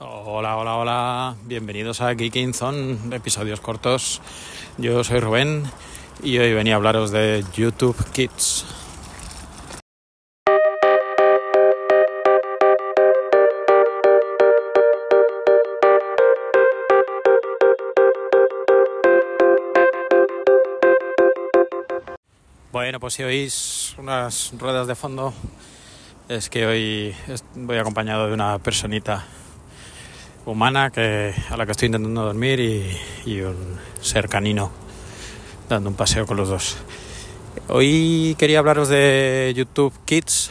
Hola, hola, hola. Bienvenidos a Geeking Zone, episodios cortos. Yo soy Rubén y hoy venía a hablaros de YouTube Kids. Bueno, pues si oís unas ruedas de fondo, es que hoy voy acompañado de una personita humana que, a la que estoy intentando dormir y, un ser canino dando un paseo con los dos. Hoy quería hablaros de YouTube Kids.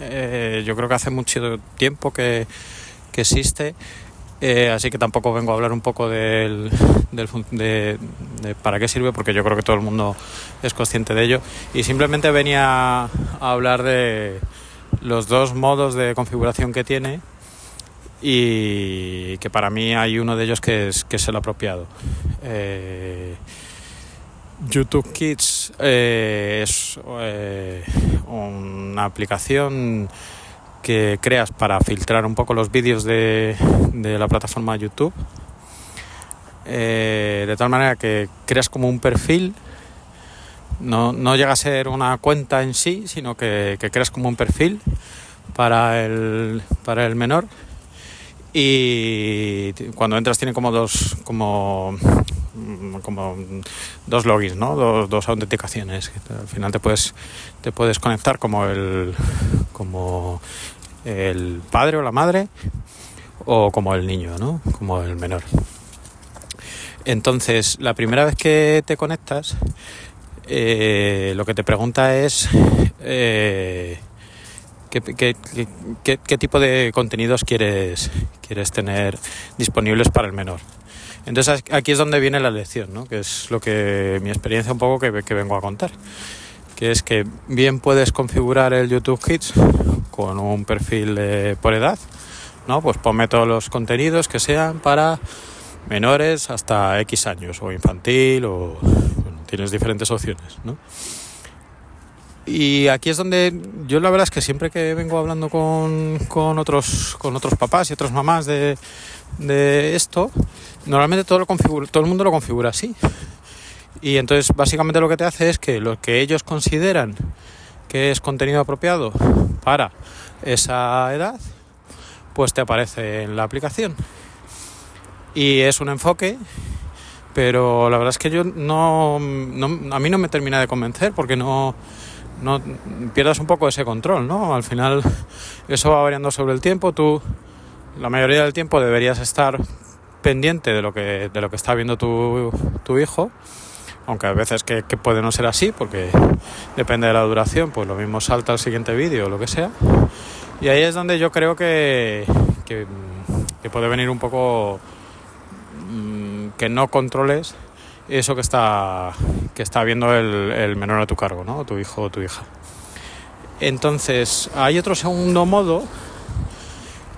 Eh, yo creo que hace mucho tiempo que, que existe, eh, así que tampoco vengo a hablar un poco del, del de, de, para qué sirve, porque yo creo que todo el mundo es consciente de ello. Y simplemente venía a hablar de los dos modos de configuración que tiene y que para mí hay uno de ellos que es, que es el apropiado. Eh, YouTube Kids eh, es eh, una aplicación que creas para filtrar un poco los vídeos de, de la plataforma YouTube. de tal manera que creas como un perfil no, no, llega a ser una cuenta en sí, sino que, que creas como un perfil para el, para el menor y cuando entras tiene como dos como como dos logins no dos, dos autenticaciones. Al final te puedes te puedes conectar como el como el padre o la madre o como el niño no como el menor. Entonces la primera vez que te conectas eh, lo que te pregunta es eh, ¿Qué, tipo de contenidos quieres, quieres tener disponibles para el menor? Entonces aquí es donde viene la lección, ¿no? que es lo que mi experiencia un poco que, vengo a contar, que es que bien puedes configurar el YouTube Kids con un perfil por edad, ¿no? pues ponme todos los contenidos que sean para menores hasta X años o infantil o tienes diferentes opciones. ¿no? Y aquí es donde yo la verdad es que siempre que vengo hablando con, con otros, con otros papás y otras mamás de, de esto, normalmente todo, lo configura, todo el mundo lo configura así. Y entonces básicamente lo que te hace es que lo que ellos consideran que es contenido apropiado para esa edad, pues te aparece en la aplicación. Y es un enfoque, pero la verdad es que yo no, no a mí no me termina de convencer porque no no pierdas un poco ese control, ¿no? Al final eso va variando sobre el tiempo, tú la mayoría del tiempo deberías estar pendiente de lo que, de lo que está viendo tu, tu hijo, aunque a veces que, puede no ser así, porque depende de la duración, pues lo mismo salta al siguiente vídeo o lo que sea. Y ahí es donde yo creo que, que, que puede venir un poco mm, que no controles eso que está, que está viendo el, menor a tu cargo, ¿no? Tu hijo o tu hija. Entonces, hay otro segundo modo,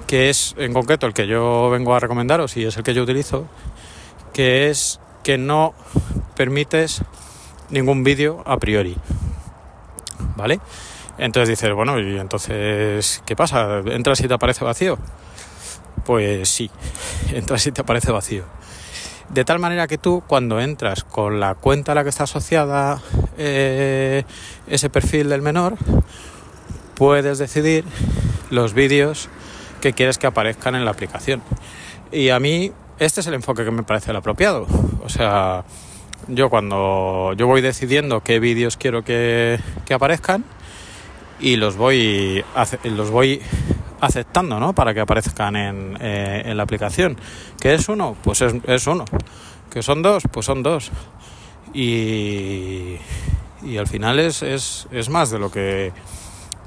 que es en concreto el que yo vengo a recomendaros y es el que yo utilizo, que es que no permites ningún vídeo a priori. ¿Vale? Entonces dices, bueno, ¿y entonces qué pasa? ¿Entras y te aparece vacío? Pues sí, entras y te aparece vacío. De tal manera que tú cuando entras con la cuenta a la que está asociada eh, ese perfil del menor, puedes decidir los vídeos que quieres que aparezcan en la aplicación. Y a mí este es el enfoque que me parece el apropiado. O sea, yo cuando yo voy decidiendo qué vídeos quiero que, que aparezcan y los voy, los voy aceptando, ¿no? Para que aparezcan en, eh, en la aplicación. ¿Qué es uno? Pues es, es, uno. ¿Que son dos? Pues son dos. Y, y al final es, es, es más de lo que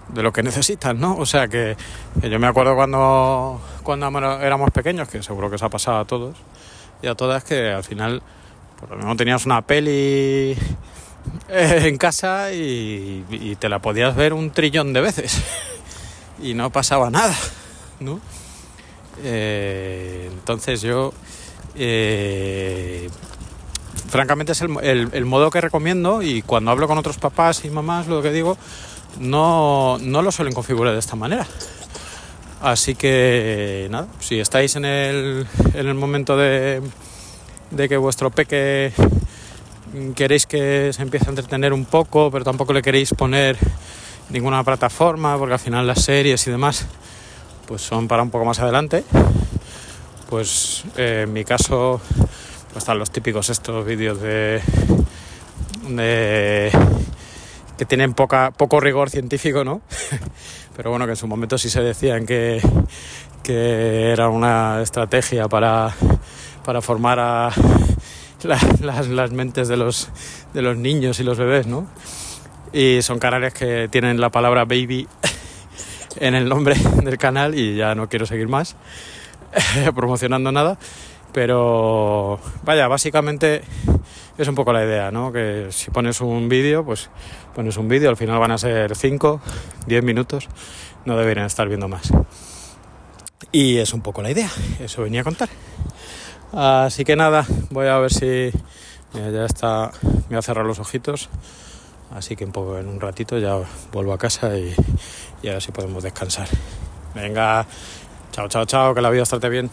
de lo que necesitan, ¿no? O sea que, yo me acuerdo cuando, cuando éramos pequeños, que seguro que se ha pasado a todos y a todas, que al final, por lo mismo tenías una peli eh, en casa y, y, te la podías ver un trillón de veces. y no pasaba nada, ¿no? Eh, entonces yo, eh, francamente es el, modo que recomiendo y cuando hablo con otros papás y mamás, lo que digo, no, no lo suelen configurar de esta manera. Así que nada, si estáis en el, en el momento de, de que vuestro peque queréis que se empiece a entretener un poco, pero tampoco le queréis poner ninguna plataforma, porque al final las series y demás pues son para un poco más adelante, pues eh, en mi caso pues están los típicos estos vídeos de, de que tienen poca, poco rigor científico, ¿no? Pero bueno, que en su momento sí se decían que, que era una estrategia para, para formar a las, las, mentes de los, de los niños y los bebés, ¿no? Y son canales que tienen la palabra baby en el nombre del canal y ya no quiero seguir más promocionando nada. Pero vaya, básicamente es un poco la idea, ¿no? Que si pones un vídeo, pues pones un vídeo, al final van a ser 5, 10 minutos, no deberían estar viendo más. Y es un poco la idea, eso venía a contar. Así que nada, voy a ver si ya está, me voy a cerrar los ojitos. Así que en un ratito ya vuelvo a casa y, y a ver si podemos descansar. Venga, chao, chao, chao, que la vida esté bien.